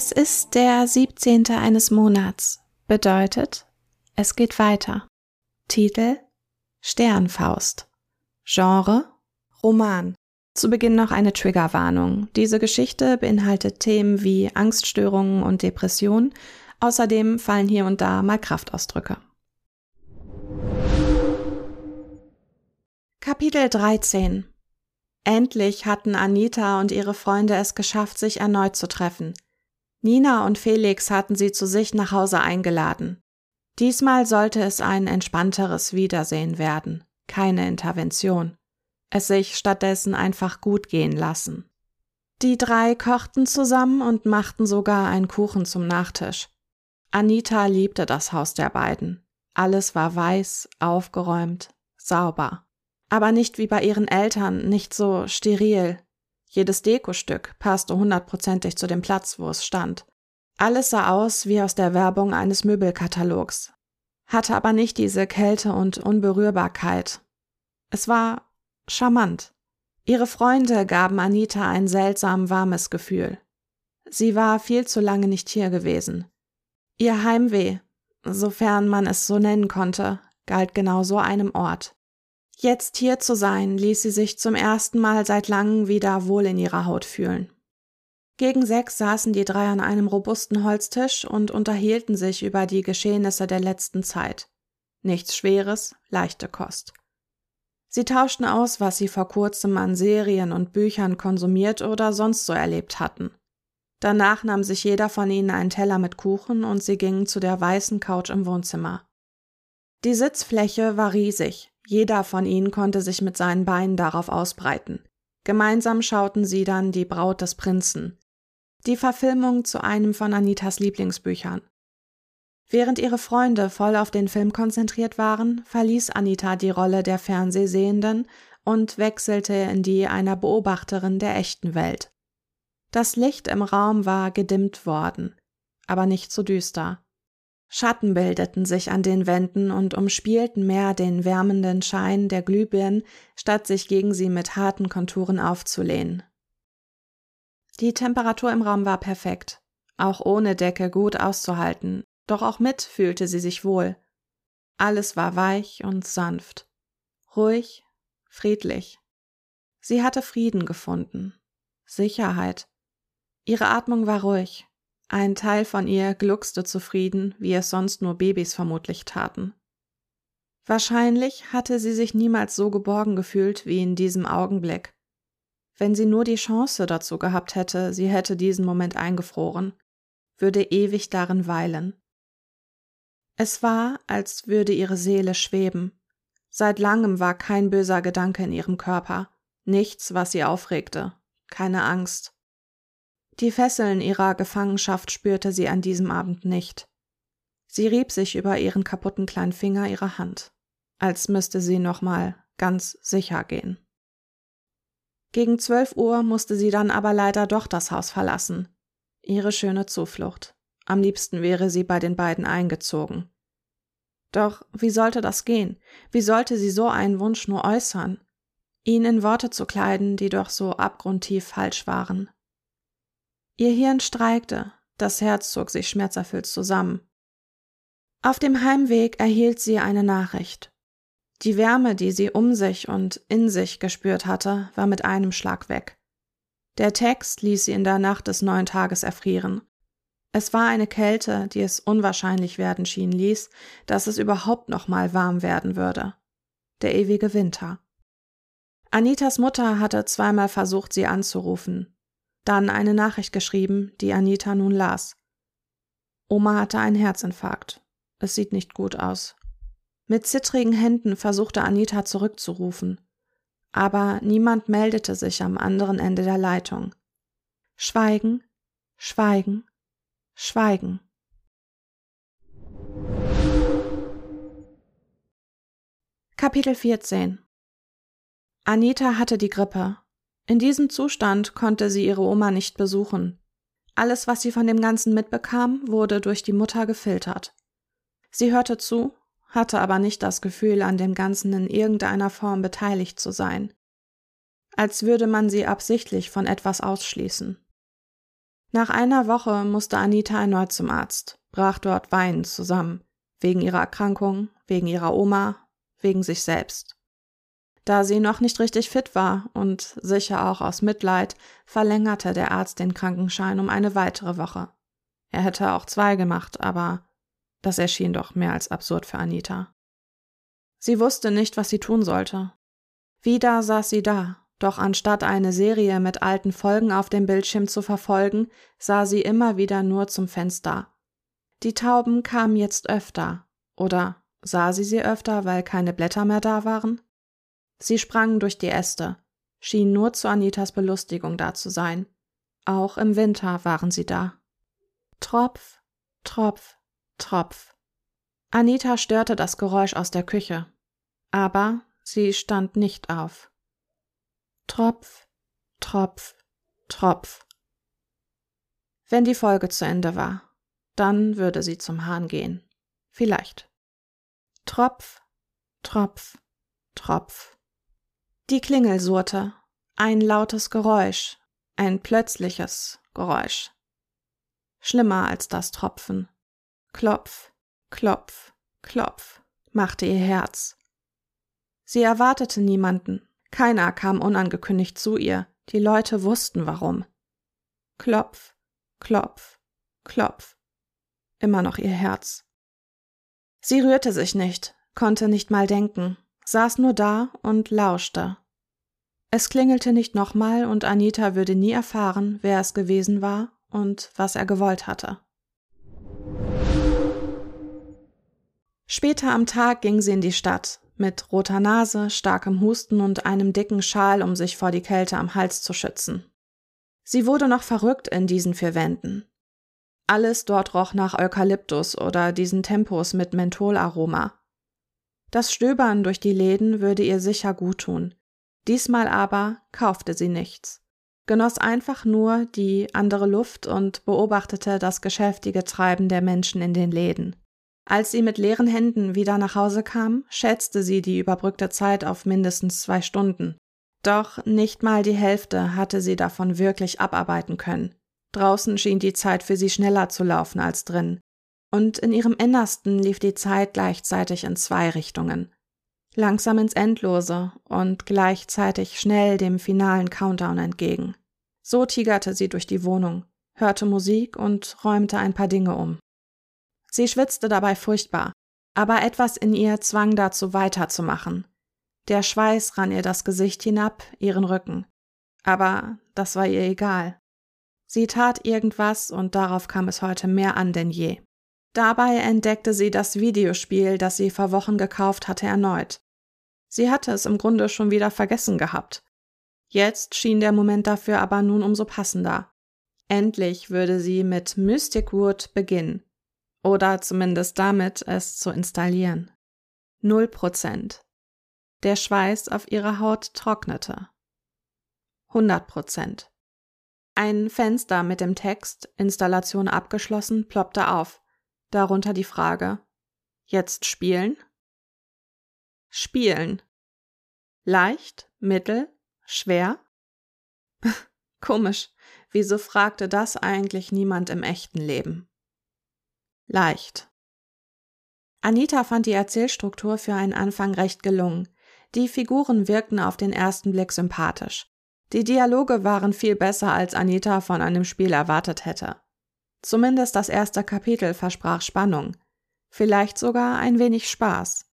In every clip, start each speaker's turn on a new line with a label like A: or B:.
A: Es ist der 17. eines Monats. Bedeutet, es geht weiter. Titel Sternfaust. Genre Roman. Zu Beginn noch eine Triggerwarnung. Diese Geschichte beinhaltet Themen wie Angststörungen und Depression. Außerdem fallen hier und da mal Kraftausdrücke. Kapitel 13 Endlich hatten Anita und ihre Freunde es geschafft, sich erneut zu treffen. Nina und Felix hatten sie zu sich nach Hause eingeladen. Diesmal sollte es ein entspannteres Wiedersehen werden, keine Intervention. Es sich stattdessen einfach gut gehen lassen. Die drei kochten zusammen und machten sogar einen Kuchen zum Nachtisch. Anita liebte das Haus der beiden. Alles war weiß, aufgeräumt, sauber. Aber nicht wie bei ihren Eltern, nicht so steril, jedes Dekostück passte hundertprozentig zu dem Platz, wo es stand. Alles sah aus wie aus der Werbung eines Möbelkatalogs, hatte aber nicht diese Kälte und Unberührbarkeit. Es war charmant. Ihre Freunde gaben Anita ein seltsam warmes Gefühl. Sie war viel zu lange nicht hier gewesen. Ihr Heimweh, sofern man es so nennen konnte, galt genau so einem Ort. Jetzt hier zu sein, ließ sie sich zum ersten Mal seit langem wieder wohl in ihrer Haut fühlen. Gegen sechs saßen die drei an einem robusten Holztisch und unterhielten sich über die Geschehnisse der letzten Zeit. Nichts Schweres, leichte Kost. Sie tauschten aus, was sie vor kurzem an Serien und Büchern konsumiert oder sonst so erlebt hatten. Danach nahm sich jeder von ihnen einen Teller mit Kuchen und sie gingen zu der weißen Couch im Wohnzimmer. Die Sitzfläche war riesig, jeder von ihnen konnte sich mit seinen Beinen darauf ausbreiten. Gemeinsam schauten sie dann Die Braut des Prinzen, die Verfilmung zu einem von Anitas Lieblingsbüchern. Während ihre Freunde voll auf den Film konzentriert waren, verließ Anita die Rolle der Fernsehsehenden und wechselte in die einer Beobachterin der echten Welt. Das Licht im Raum war gedimmt worden, aber nicht so düster. Schatten bildeten sich an den Wänden und umspielten mehr den wärmenden Schein der Glühbirnen, statt sich gegen sie mit harten Konturen aufzulehnen. Die Temperatur im Raum war perfekt, auch ohne Decke gut auszuhalten, doch auch mit fühlte sie sich wohl. Alles war weich und sanft, ruhig, friedlich. Sie hatte Frieden gefunden, Sicherheit. Ihre Atmung war ruhig, ein Teil von ihr gluckste zufrieden, wie es sonst nur Babys vermutlich taten. Wahrscheinlich hatte sie sich niemals so geborgen gefühlt wie in diesem Augenblick. Wenn sie nur die Chance dazu gehabt hätte, sie hätte diesen Moment eingefroren, würde ewig darin weilen. Es war, als würde ihre Seele schweben. Seit langem war kein böser Gedanke in ihrem Körper, nichts, was sie aufregte, keine Angst, die Fesseln ihrer Gefangenschaft spürte sie an diesem Abend nicht. Sie rieb sich über ihren kaputten kleinen Finger ihre Hand, als müsste sie nochmal ganz sicher gehen. Gegen zwölf Uhr musste sie dann aber leider doch das Haus verlassen. Ihre schöne Zuflucht. Am liebsten wäre sie bei den beiden eingezogen. Doch wie sollte das gehen? Wie sollte sie so einen Wunsch nur äußern? Ihn in Worte zu kleiden, die doch so abgrundtief falsch waren. Ihr Hirn streikte, das Herz zog sich schmerzerfüllt zusammen. Auf dem Heimweg erhielt sie eine Nachricht. Die Wärme, die sie um sich und in sich gespürt hatte, war mit einem Schlag weg. Der Text ließ sie in der Nacht des neuen Tages erfrieren. Es war eine Kälte, die es unwahrscheinlich werden schien ließ, dass es überhaupt noch mal warm werden würde. Der ewige Winter. Anitas Mutter hatte zweimal versucht, sie anzurufen, dann eine Nachricht geschrieben, die Anita nun las. Oma hatte einen Herzinfarkt. Es sieht nicht gut aus. Mit zittrigen Händen versuchte Anita zurückzurufen, aber niemand meldete sich am anderen Ende der Leitung. Schweigen, Schweigen, Schweigen. Kapitel 14 Anita hatte die Grippe in diesem Zustand konnte sie ihre Oma nicht besuchen. Alles, was sie von dem Ganzen mitbekam, wurde durch die Mutter gefiltert. Sie hörte zu, hatte aber nicht das Gefühl, an dem Ganzen in irgendeiner Form beteiligt zu sein. Als würde man sie absichtlich von etwas ausschließen. Nach einer Woche musste Anita erneut zum Arzt, brach dort weinend zusammen, wegen ihrer Erkrankung, wegen ihrer Oma, wegen sich selbst. Da sie noch nicht richtig fit war und sicher auch aus Mitleid, verlängerte der Arzt den Krankenschein um eine weitere Woche. Er hätte auch zwei gemacht, aber das erschien doch mehr als absurd für Anita. Sie wusste nicht, was sie tun sollte. Wieder saß sie da, doch anstatt eine Serie mit alten Folgen auf dem Bildschirm zu verfolgen, sah sie immer wieder nur zum Fenster. Die Tauben kamen jetzt öfter, oder sah sie sie öfter, weil keine Blätter mehr da waren? Sie sprangen durch die Äste, schien nur zu Anitas Belustigung da zu sein. Auch im Winter waren sie da. Tropf, Tropf, Tropf. Anita störte das Geräusch aus der Küche, aber sie stand nicht auf. Tropf, Tropf, Tropf. Wenn die Folge zu Ende war, dann würde sie zum Hahn gehen. Vielleicht. Tropf, Tropf, Tropf. Die Klingel surrte. Ein lautes Geräusch, ein plötzliches Geräusch. Schlimmer als das Tropfen. Klopf, klopf, klopf, machte ihr Herz. Sie erwartete niemanden. Keiner kam unangekündigt zu ihr. Die Leute wussten warum. Klopf, klopf, klopf. Immer noch ihr Herz. Sie rührte sich nicht, konnte nicht mal denken, saß nur da und lauschte. Es klingelte nicht nochmal und Anita würde nie erfahren, wer es gewesen war und was er gewollt hatte. Später am Tag ging sie in die Stadt, mit roter Nase, starkem Husten und einem dicken Schal, um sich vor die Kälte am Hals zu schützen. Sie wurde noch verrückt in diesen vier Wänden. Alles dort roch nach Eukalyptus oder diesen Tempos mit Mentholaroma. Das Stöbern durch die Läden würde ihr sicher gut tun. Diesmal aber kaufte sie nichts, genoss einfach nur die andere Luft und beobachtete das geschäftige Treiben der Menschen in den Läden. Als sie mit leeren Händen wieder nach Hause kam, schätzte sie die überbrückte Zeit auf mindestens zwei Stunden. Doch nicht mal die Hälfte hatte sie davon wirklich abarbeiten können. Draußen schien die Zeit für sie schneller zu laufen als drin. Und in ihrem Innersten lief die Zeit gleichzeitig in zwei Richtungen. Langsam ins Endlose und gleichzeitig schnell dem finalen Countdown entgegen. So tigerte sie durch die Wohnung, hörte Musik und räumte ein paar Dinge um. Sie schwitzte dabei furchtbar, aber etwas in ihr zwang dazu weiterzumachen. Der Schweiß rann ihr das Gesicht hinab, ihren Rücken. Aber das war ihr egal. Sie tat irgendwas und darauf kam es heute mehr an denn je. Dabei entdeckte sie das Videospiel, das sie vor Wochen gekauft hatte, erneut. Sie hatte es im Grunde schon wieder vergessen gehabt. Jetzt schien der Moment dafür aber nun umso passender. Endlich würde sie mit Mystic Wood beginnen. Oder zumindest damit, es zu installieren. Null Prozent. Der Schweiß auf ihrer Haut trocknete. 100 Prozent. Ein Fenster mit dem Text Installation abgeschlossen ploppte auf. Darunter die Frage Jetzt spielen? Spielen. Leicht, mittel, schwer? Komisch. Wieso fragte das eigentlich niemand im echten Leben? leicht. Anita fand die Erzählstruktur für einen Anfang recht gelungen. Die Figuren wirkten auf den ersten Blick sympathisch. Die Dialoge waren viel besser, als Anita von einem Spiel erwartet hätte. Zumindest das erste Kapitel versprach Spannung, vielleicht sogar ein wenig Spaß.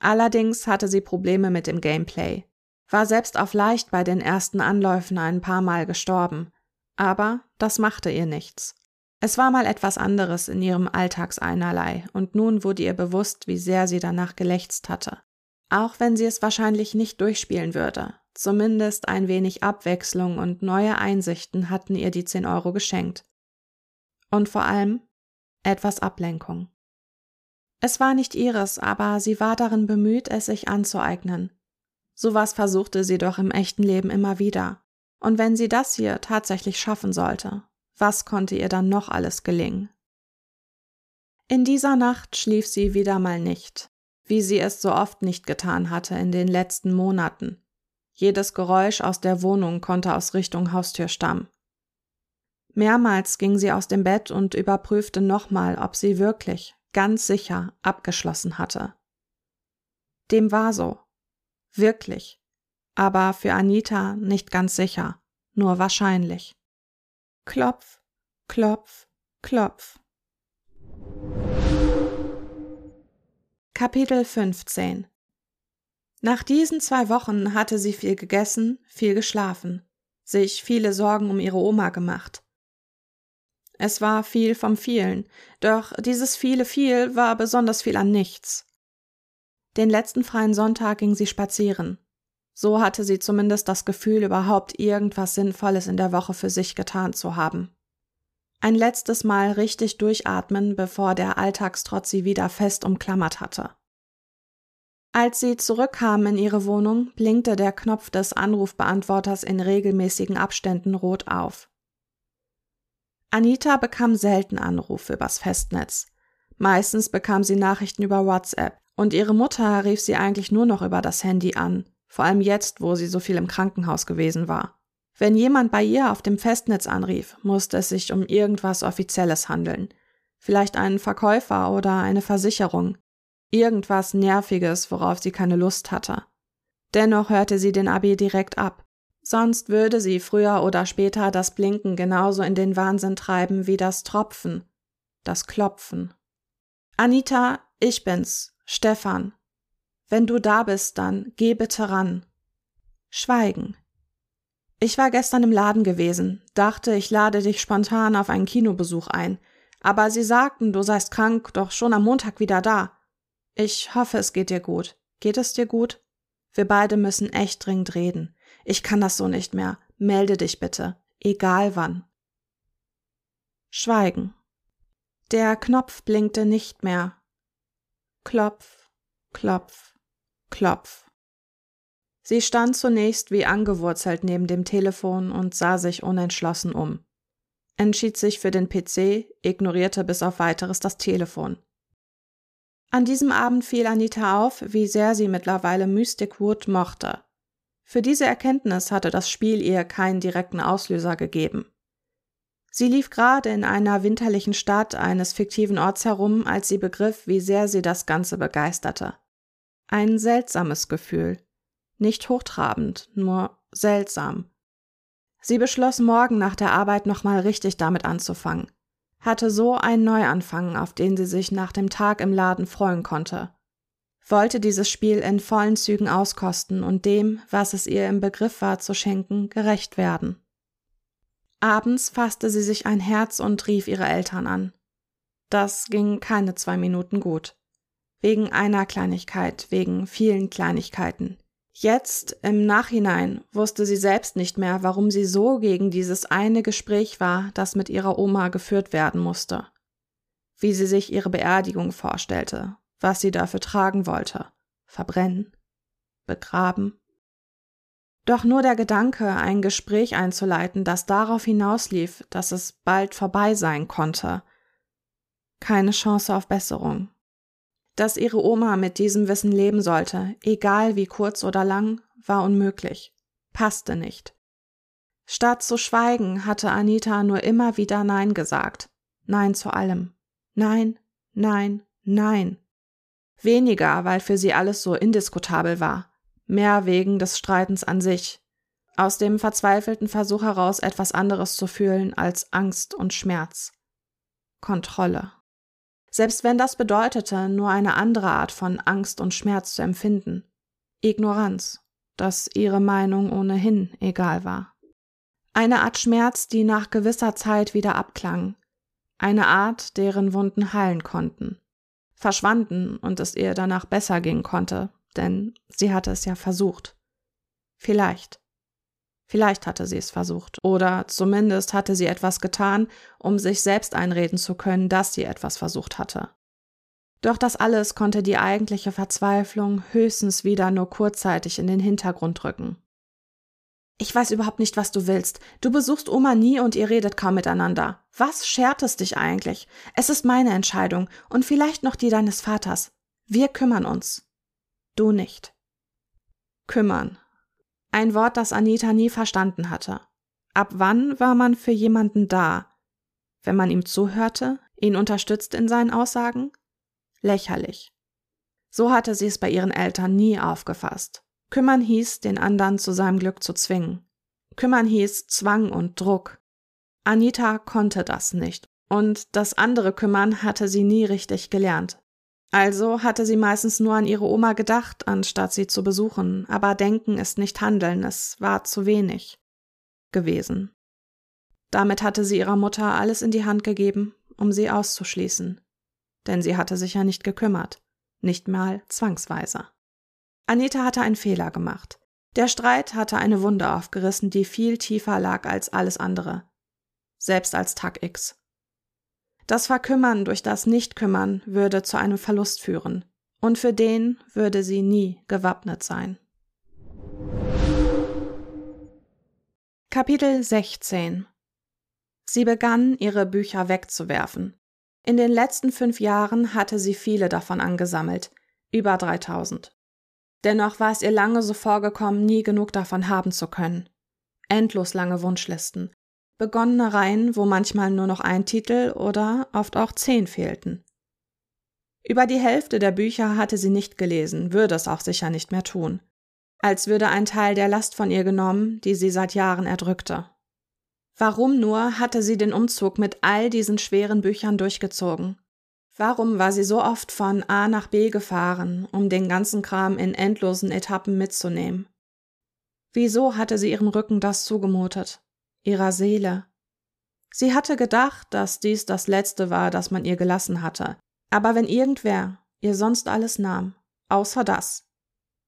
A: Allerdings hatte sie Probleme mit dem Gameplay, war selbst auf leicht bei den ersten Anläufen ein paar Mal gestorben, aber das machte ihr nichts. Es war mal etwas anderes in ihrem Alltagseinerlei, und nun wurde ihr bewusst, wie sehr sie danach gelächzt hatte. Auch wenn sie es wahrscheinlich nicht durchspielen würde. Zumindest ein wenig Abwechslung und neue Einsichten hatten ihr die 10 Euro geschenkt. Und vor allem etwas Ablenkung. Es war nicht ihres, aber sie war darin bemüht, es sich anzueignen. Sowas versuchte sie doch im echten Leben immer wieder. Und wenn sie das hier tatsächlich schaffen sollte, was konnte ihr dann noch alles gelingen? In dieser Nacht schlief sie wieder mal nicht, wie sie es so oft nicht getan hatte in den letzten Monaten. Jedes Geräusch aus der Wohnung konnte aus Richtung Haustür stammen. Mehrmals ging sie aus dem Bett und überprüfte nochmal, ob sie wirklich, ganz sicher, abgeschlossen hatte. Dem war so. Wirklich. Aber für Anita nicht ganz sicher, nur wahrscheinlich. Klopf, klopf, klopf. Kapitel 15 Nach diesen zwei Wochen hatte sie viel gegessen, viel geschlafen, sich viele Sorgen um ihre Oma gemacht. Es war viel vom vielen, doch dieses viele viel war besonders viel an nichts. Den letzten freien Sonntag ging sie spazieren. So hatte sie zumindest das Gefühl, überhaupt irgendwas Sinnvolles in der Woche für sich getan zu haben. Ein letztes Mal richtig durchatmen, bevor der Alltagstrotz sie wieder fest umklammert hatte. Als sie zurückkam in ihre Wohnung, blinkte der Knopf des Anrufbeantworters in regelmäßigen Abständen rot auf. Anita bekam selten Anrufe übers Festnetz. Meistens bekam sie Nachrichten über WhatsApp und ihre Mutter rief sie eigentlich nur noch über das Handy an, vor allem jetzt, wo sie so viel im Krankenhaus gewesen war. Wenn jemand bei ihr auf dem Festnetz anrief, musste es sich um irgendwas Offizielles handeln. Vielleicht einen Verkäufer oder eine Versicherung. Irgendwas Nerviges, worauf sie keine Lust hatte. Dennoch hörte sie den Abi direkt ab. Sonst würde sie früher oder später das Blinken genauso in den Wahnsinn treiben wie das Tropfen, das Klopfen. Anita, ich bin's, Stefan. Wenn du da bist, dann geh bitte ran. Schweigen. Ich war gestern im Laden gewesen, dachte, ich lade dich spontan auf einen Kinobesuch ein, aber sie sagten, du seist krank, doch schon am Montag wieder da. Ich hoffe, es geht dir gut. Geht es dir gut? Wir beide müssen echt dringend reden. Ich kann das so nicht mehr. Melde dich bitte. Egal wann. Schweigen. Der Knopf blinkte nicht mehr. Klopf, klopf, klopf. Sie stand zunächst wie angewurzelt neben dem Telefon und sah sich unentschlossen um. Entschied sich für den PC, ignorierte bis auf weiteres das Telefon. An diesem Abend fiel Anita auf, wie sehr sie mittlerweile Mystic Wood mochte. Für diese Erkenntnis hatte das Spiel ihr keinen direkten Auslöser gegeben. Sie lief gerade in einer winterlichen Stadt eines fiktiven Orts herum, als sie begriff, wie sehr sie das Ganze begeisterte. Ein seltsames Gefühl. Nicht hochtrabend, nur seltsam. Sie beschloss, morgen nach der Arbeit nochmal richtig damit anzufangen. Hatte so einen Neuanfang, auf den sie sich nach dem Tag im Laden freuen konnte wollte dieses Spiel in vollen Zügen auskosten und dem, was es ihr im Begriff war zu schenken, gerecht werden. Abends fasste sie sich ein Herz und rief ihre Eltern an. Das ging keine zwei Minuten gut. Wegen einer Kleinigkeit, wegen vielen Kleinigkeiten. Jetzt, im Nachhinein, wusste sie selbst nicht mehr, warum sie so gegen dieses eine Gespräch war, das mit ihrer Oma geführt werden musste. Wie sie sich ihre Beerdigung vorstellte, was sie dafür tragen wollte. Verbrennen? Begraben? Doch nur der Gedanke, ein Gespräch einzuleiten, das darauf hinauslief, dass es bald vorbei sein konnte. Keine Chance auf Besserung. Dass ihre Oma mit diesem Wissen leben sollte, egal wie kurz oder lang, war unmöglich, passte nicht. Statt zu schweigen, hatte Anita nur immer wieder Nein gesagt. Nein zu allem. Nein, nein, nein. Weniger, weil für sie alles so indiskutabel war, mehr wegen des Streitens an sich, aus dem verzweifelten Versuch heraus etwas anderes zu fühlen als Angst und Schmerz. Kontrolle. Selbst wenn das bedeutete, nur eine andere Art von Angst und Schmerz zu empfinden. Ignoranz, dass ihre Meinung ohnehin egal war. Eine Art Schmerz, die nach gewisser Zeit wieder abklang. Eine Art, deren Wunden heilen konnten verschwanden und es ihr danach besser gehen konnte, denn sie hatte es ja versucht. Vielleicht. Vielleicht hatte sie es versucht, oder zumindest hatte sie etwas getan, um sich selbst einreden zu können, dass sie etwas versucht hatte. Doch das alles konnte die eigentliche Verzweiflung höchstens wieder nur kurzzeitig in den Hintergrund rücken. Ich weiß überhaupt nicht, was du willst. Du besuchst Oma nie und ihr redet kaum miteinander. Was schert es dich eigentlich? Es ist meine Entscheidung und vielleicht noch die deines Vaters. Wir kümmern uns. Du nicht. Kümmern. Ein Wort, das Anita nie verstanden hatte. Ab wann war man für jemanden da? Wenn man ihm zuhörte, ihn unterstützt in seinen Aussagen? Lächerlich. So hatte sie es bei ihren Eltern nie aufgefasst. Kümmern hieß, den anderen zu seinem Glück zu zwingen. Kümmern hieß Zwang und Druck. Anita konnte das nicht. Und das andere Kümmern hatte sie nie richtig gelernt. Also hatte sie meistens nur an ihre Oma gedacht, anstatt sie zu besuchen, aber denken ist nicht handeln, es war zu wenig gewesen. Damit hatte sie ihrer Mutter alles in die Hand gegeben, um sie auszuschließen. Denn sie hatte sich ja nicht gekümmert, nicht mal zwangsweise. Anita hatte einen Fehler gemacht. Der Streit hatte eine Wunde aufgerissen, die viel tiefer lag als alles andere. Selbst als Tag X. Das Verkümmern durch das Nichtkümmern würde zu einem Verlust führen, und für den würde sie nie gewappnet sein. Kapitel 16 Sie begann, ihre Bücher wegzuwerfen. In den letzten fünf Jahren hatte sie viele davon angesammelt, über 3000. Dennoch war es ihr lange so vorgekommen, nie genug davon haben zu können. Endlos lange Wunschlisten, begonnene Reihen, wo manchmal nur noch ein Titel oder oft auch zehn fehlten. Über die Hälfte der Bücher hatte sie nicht gelesen, würde es auch sicher nicht mehr tun. Als würde ein Teil der Last von ihr genommen, die sie seit Jahren erdrückte. Warum nur hatte sie den Umzug mit all diesen schweren Büchern durchgezogen? Warum war sie so oft von A nach B gefahren, um den ganzen Kram in endlosen Etappen mitzunehmen? Wieso hatte sie ihrem Rücken das zugemutet? Ihrer Seele. Sie hatte gedacht, dass dies das Letzte war, das man ihr gelassen hatte. Aber wenn irgendwer ihr sonst alles nahm, außer das,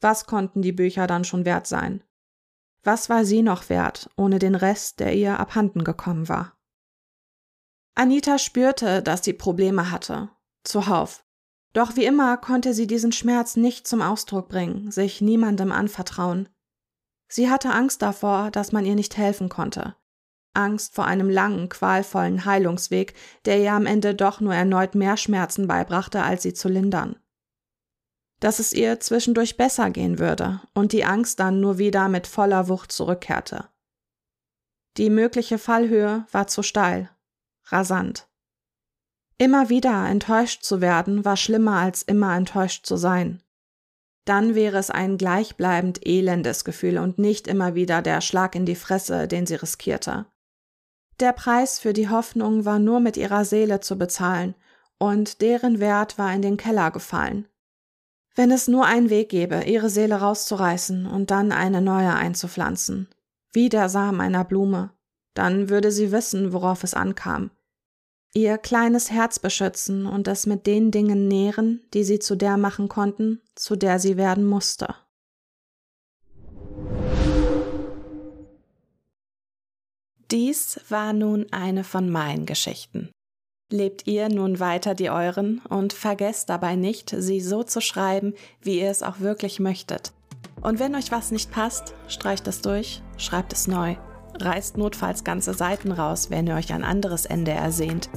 A: was konnten die Bücher dann schon wert sein? Was war sie noch wert, ohne den Rest, der ihr abhanden gekommen war? Anita spürte, dass sie Probleme hatte, zuhauf. Doch wie immer konnte sie diesen Schmerz nicht zum Ausdruck bringen, sich niemandem anvertrauen. Sie hatte Angst davor, dass man ihr nicht helfen konnte. Angst vor einem langen, qualvollen Heilungsweg, der ihr am Ende doch nur erneut mehr Schmerzen beibrachte, als sie zu lindern. Dass es ihr zwischendurch besser gehen würde und die Angst dann nur wieder mit voller Wucht zurückkehrte. Die mögliche Fallhöhe war zu steil, rasant. Immer wieder enttäuscht zu werden war schlimmer als immer enttäuscht zu sein dann wäre es ein gleichbleibend elendes Gefühl und nicht immer wieder der Schlag in die Fresse, den sie riskierte. Der Preis für die Hoffnung war nur mit ihrer Seele zu bezahlen, und deren Wert war in den Keller gefallen. Wenn es nur einen Weg gäbe, ihre Seele rauszureißen und dann eine neue einzupflanzen, wie der Samen einer Blume, dann würde sie wissen, worauf es ankam, ihr kleines Herz beschützen und es mit den Dingen nähren, die sie zu der machen konnten, zu der sie werden musste. Dies war nun eine von meinen Geschichten. Lebt ihr nun weiter die euren und vergesst dabei nicht, sie so zu schreiben, wie ihr es auch wirklich möchtet. Und wenn euch was nicht passt, streicht es durch, schreibt es neu Reißt notfalls ganze Seiten raus, wenn ihr euch ein anderes Ende ersehnt.